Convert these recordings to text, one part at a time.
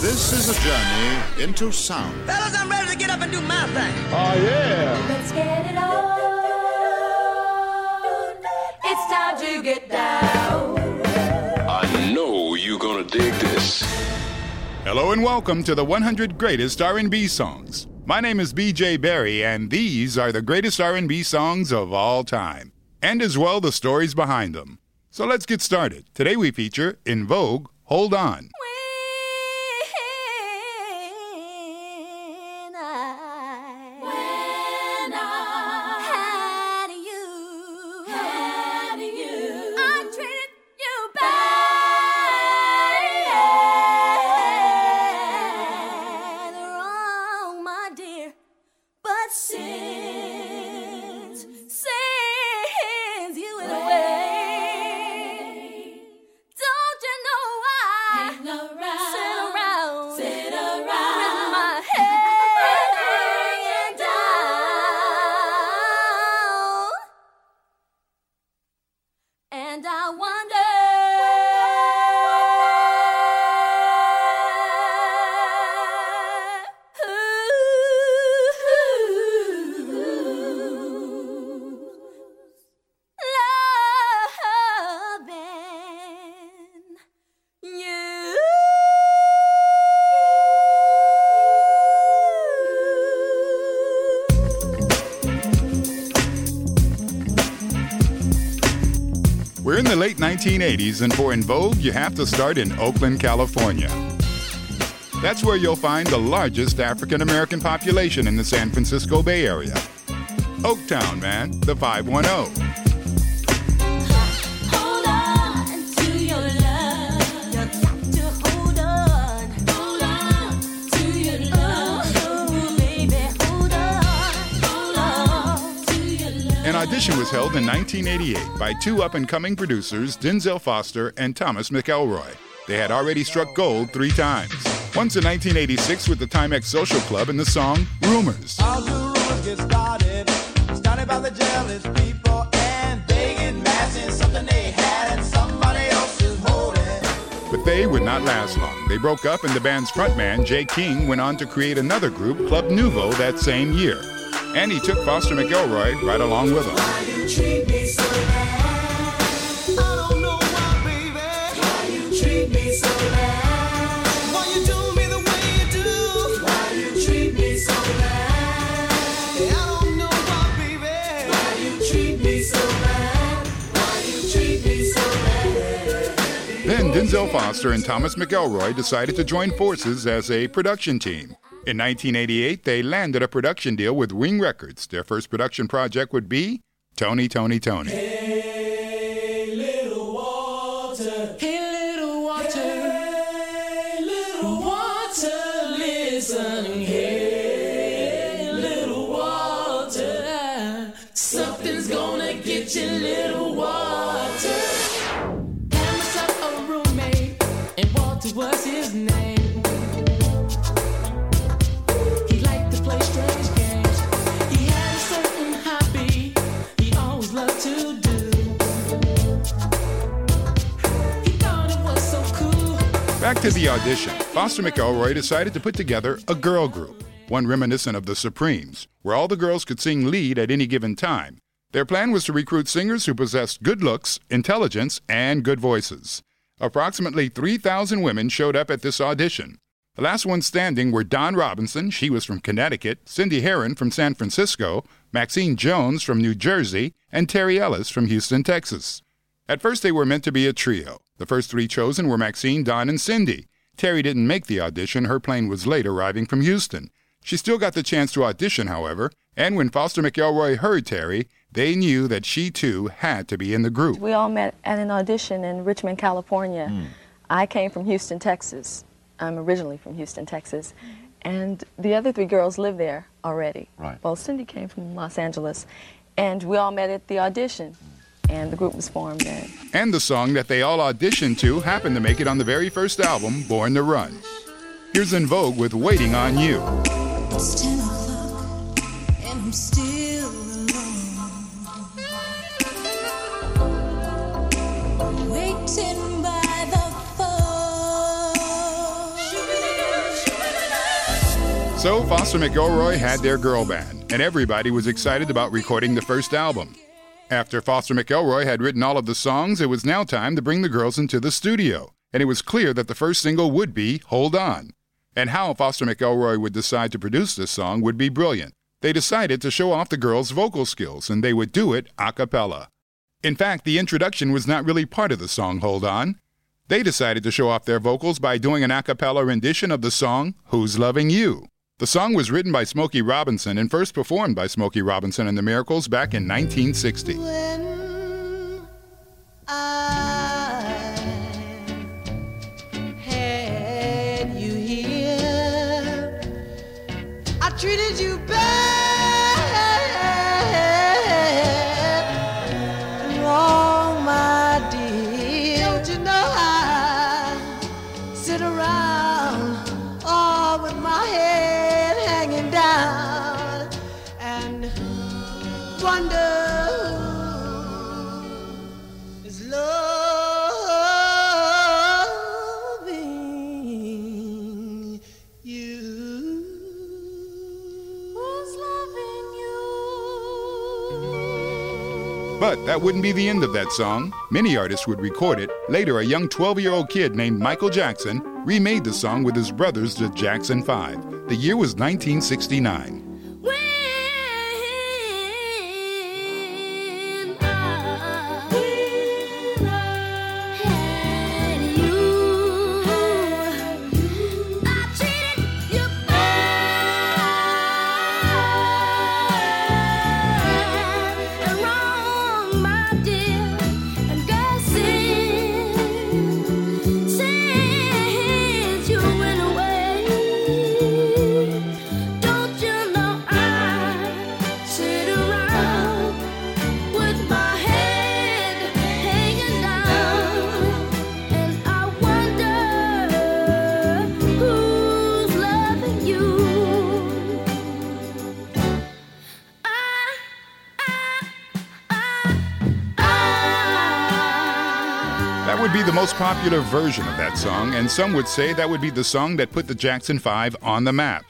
This is a journey into sound. Fellas, I'm ready to get up and do my thing. Oh, yeah. Let's get it on. It's time to get down. I know you're gonna dig this. Hello and welcome to the 100 greatest R&B songs. My name is BJ Berry and these are the greatest R&B songs of all time and as well the stories behind them. So let's get started. Today we feature En Vogue Hold On. 1980s and for En Vogue you have to start in Oakland, California. That's where you'll find the largest African American population in the San Francisco Bay Area. Oaktown, man, the 510. Audition was held in 1988 by two up and coming producers, Denzel Foster and Thomas McElroy. They had already struck gold three times. Once in 1986 with the Timex Social Club and the song Rumors. How do rumors get started? Started by the jealous people, and they get mad since something they had and somebody else is holding. But they would not last long. They broke up, and the band's frontman, Jay King, went on to create another group, Club Nouveau, that same year. And he took Foster McElroy right along with him. Denzel Foster and Thomas McElroy decided to join forces as a production team. In 1988, they landed a production deal with Wing Records. Their first production project would be Tony, Tony, Tony. Hey, little Walter. Hey, little Walter. Hey, little Walter, listen. Hey, little Walter. Something's gonna get you, Back to the audition. Foster McElroy decided to put together a girl group, one reminiscent of the Supremes, where all the girls could sing lead at any given time. Their plan was to recruit singers who possessed good looks, intelligence, and good voices. Approximately 3,000 women showed up at this audition. The last ones standing were Dawn Robinson, she was from Connecticut, Cindy Herron from San Francisco, Maxine Jones from New Jersey, and Terry Ellis from Houston, Texas. At first, they were meant to be a trio. The first three chosen were Maxine, Dawn, and Cindy. Terry didn't make the audition, her plane was late arriving from Houston. She still got the chance to audition, however, and when Foster McElroy heard Terry, they knew that she too had to be in the group. We all met at an audition in Richmond, California. Hmm. I came from Houston, Texas. I'm originally from Houston, Texas. And the other three girls live there already. Right. Well, Cindy came from Los Angeles. And we all met at the audition. Hmm. And the group was formed then. And the song that they all auditioned to happened to make it on the very first album, Born to Run. Here's En Vogue with Waiting on You. It's 10 o'clock and I'm still alone. Waiting by the phone. So Foster McElroy had their girl band, and everybody was excited about recording the first album. After Foster McElroy had written all of the songs, it was now time to bring the girls into the studio, and it was clear that the first single would be Hold On. And how Foster McElroy would decide to produce this song would be brilliant. They decided to show off the girls' vocal skills, and they would do it a cappella. In fact, the introduction was not really part of the song Hold On. They decided to show off their vocals by doing an a cappella rendition of the song Who's Loving You. The song was written by Smokey Robinson and first performed by Smokey Robinson and the Miracles back in 1960. Is loving you. Who's loving you? But that wouldn't be the end of that song. Many artists would record it. Later, a young 12 year old kid named Michael Jackson remade the song with his brothers, the Jackson 5. The year was 1969. Most popular version of that song, and some would say that would be the song that put the Jackson 5 on the map.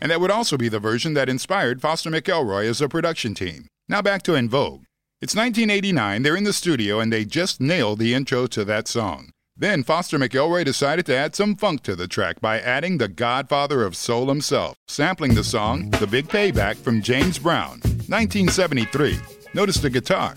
And that would also be the version that inspired Foster McElroy as a production team. Now back to En Vogue. It's 1989, they're in the studio, and they just nailed the intro to that song. Then Foster McElroy decided to add some funk to the track by adding the godfather of soul himself, sampling the song The Big Payback from James Brown, 1973. Notice the guitar.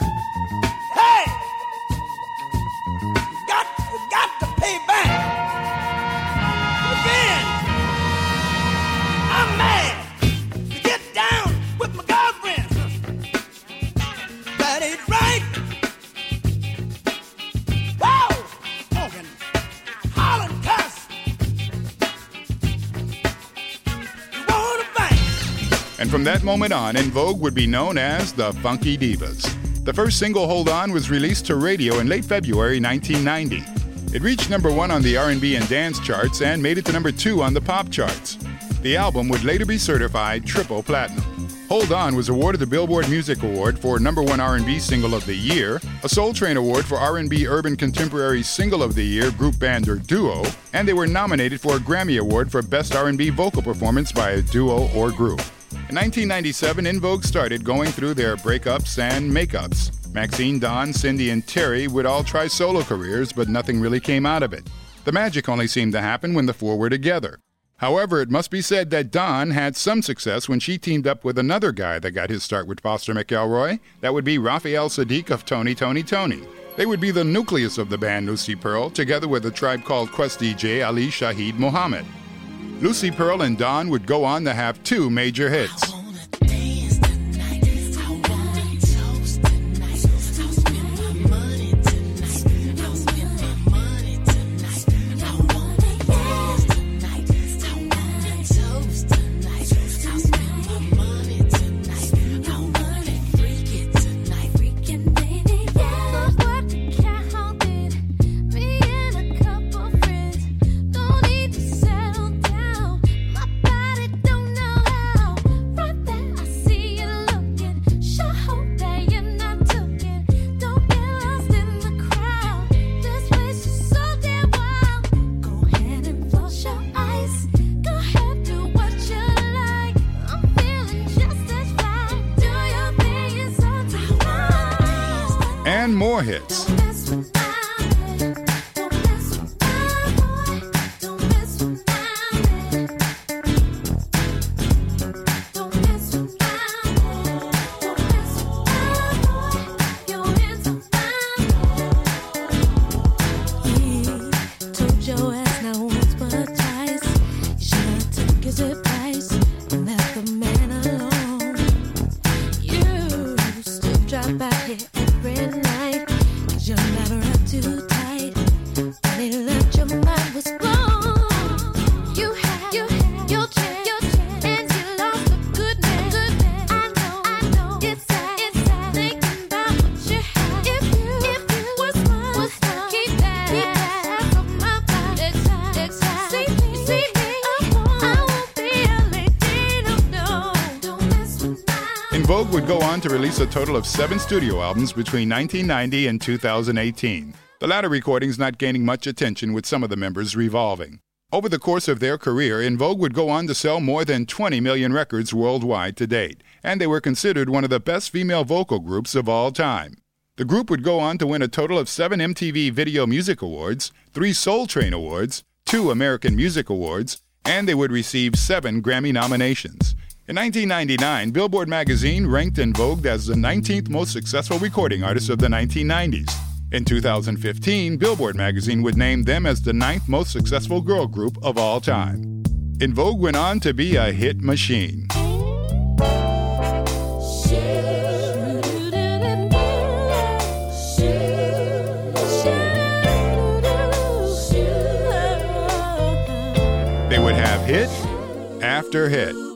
From that moment on, En Vogue would be known as the Funky Divas. The first single, Hold On, was released to radio in late February 1990. It reached number one on the R&B and dance charts and made it to number two on the pop charts. The album would later be certified triple platinum. Hold On was awarded the Billboard Music Award for number one R&B single of the year, a Soul Train Award for R&B Urban Contemporary Single of the Year, group band or duo, and they were nominated for a Grammy Award for Best R&B Vocal Performance by a Duo or Group. In 1997, En Vogue started going through their breakups and makeups. Maxine, Dawn, Cindy, and Terry would all try solo careers, but nothing really came out of it. The magic only seemed to happen when the four were together. However, it must be said that Dawn had some success when she teamed up with another guy that got his start with Foster McElroy. That would be Raphael Saadiq of Tony Tony Tony. They would be the nucleus of the band Lucy Pearl, together with a tribe called Quest DJ Ali Shaheed Muhammad. Lucy Pearl and Dawn would go on to have two major hits. And more hits. Would go on to release a total of seven studio albums between 1990 and 2018. The latter recordings not gaining much attention with some of the members revolving. Over the course of their career, En Vogue would go on to sell more than 20 million records worldwide to date, and they were considered one of the best female vocal groups of all time. The group would go on to win a total of seven MTV Video Music Awards, three Soul Train Awards, two American Music Awards, and they would receive seven Grammy nominations. In 1999, Billboard magazine ranked En Vogue as the 19th most successful recording artist of the 1990s. In 2015, Billboard magazine would name them as the ninth most successful girl group of all time. En Vogue went on to be a hit machine. They would have hit after hit.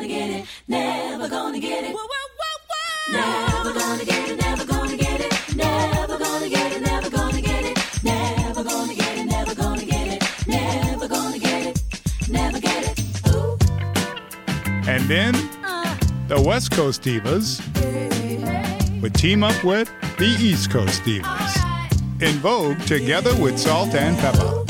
It, never gonna get it, never gonna get it. Never gonna get it, never gonna get it, never gonna get it, never gonna get it, never gonna get it, never gonna get it, never gonna get it, never get it. Ooh, And then uh. the West Coast Divas would team up with the East Coast Divas. En Vogue together with Salt-N-Pepa.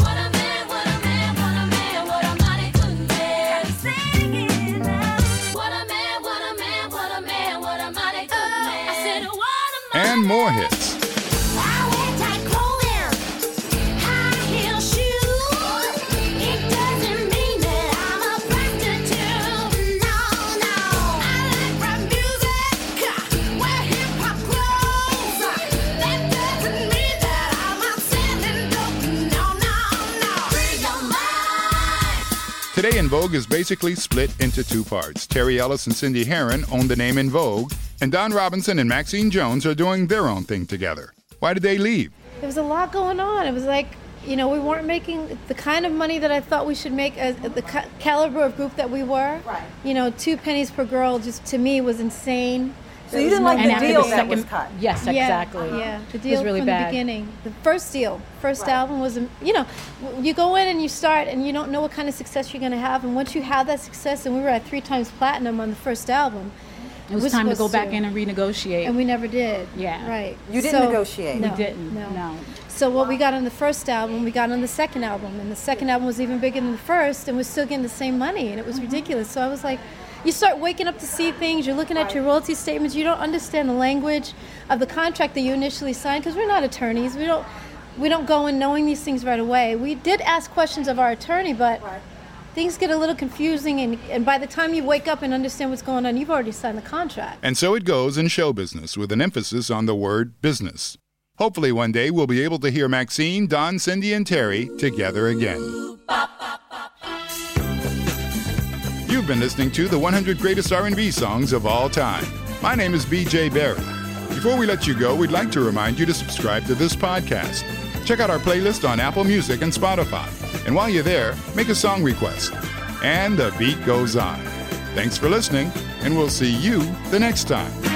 Free your mind. Today En Vogue is basically split into two parts. Terry Ellis and Cindy Herron own the name En Vogue, and Dawn Robinson and Maxine Jones are doing their own thing together. Why did they leave? There was a lot going on. It was like, you know, we weren't making the kind of money that I thought we should make as the ca- caliber of group that we were. Right. You know, two pennies per girl just to me was insane. So you didn't like And the after deal the that was second- cut. Yes, Yeah, exactly. Yeah, the It deal was really from bad. the beginning. The first deal, first Right. album was, you know, you go in and you start and you don't know what kind of success you're going to have. And once you have that success, and we were at three times platinum on the first album. It was we're time to go supposed back in and renegotiate. And we never did. Yeah. Right. You didn't So- negotiate. we No, didn't. No. No. So what we got on the first album, we got on the second album, and the second album was even bigger than the first, and we're still getting the same money, and it was mm-hmm. ridiculous. So I was like, you start waking up to see things. You're looking at your royalty statements. You don't understand the language of the contract that you initially signed because we're not attorneys. We don't we don't go in knowing these things right away. We did ask questions of our attorney, but things get a little confusing, and, and by the time you wake up and understand what's going on, you've already signed the contract. And so it goes in show business with an emphasis on the word business. Hopefully, one day we'll be able to hear Maxine, Dawn, Cindy, and Terry together again. You've been listening to the 100 Greatest R&B Songs of All Time. My name is BJ Barry. Before we let you go, we'd like to remind you to subscribe to this podcast. Check out our playlist on Apple Music and Spotify. And while you're there, make a song request. And the beat goes on. Thanks for listening, and we'll see you the next time.